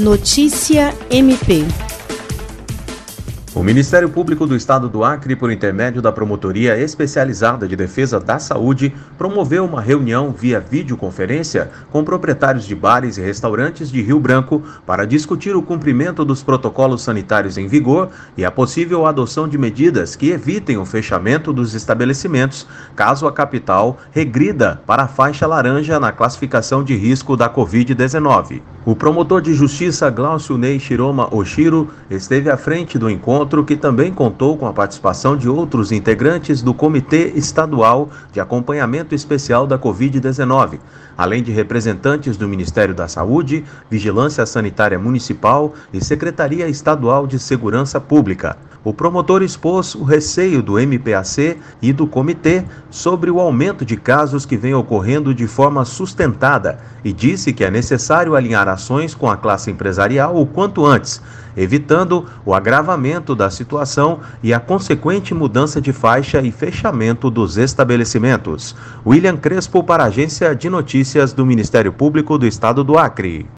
Notícia MP. O Ministério Público do Estado do Acre, por intermédio da Promotoria Especializada de Defesa da Saúde, promoveu uma reunião via videoconferência com proprietários de bares e restaurantes de Rio Branco para discutir o cumprimento dos protocolos sanitários em vigor e a possível adoção de medidas que evitem o fechamento dos estabelecimentos caso a capital regrida para a faixa laranja na classificação de risco da Covid-19. O promotor de justiça Glaucio Ney Shiroma Oshiro esteve à frente do encontro, que também contou com a participação de outros integrantes do Comitê Estadual de Acompanhamento Especial da Covid-19, além de representantes do Ministério da Saúde, Vigilância Sanitária Municipal e Secretaria Estadual de Segurança Pública. O promotor expôs o receio do MPAC e do comitê sobre o aumento de casos que vem ocorrendo de forma sustentada e disse que é necessário alinhar ações com a classe empresarial o quanto antes, evitando o agravamento da situação e a consequente mudança de faixa e fechamento dos estabelecimentos. William Crespo para a Agência de Notícias do Ministério Público do Estado do Acre.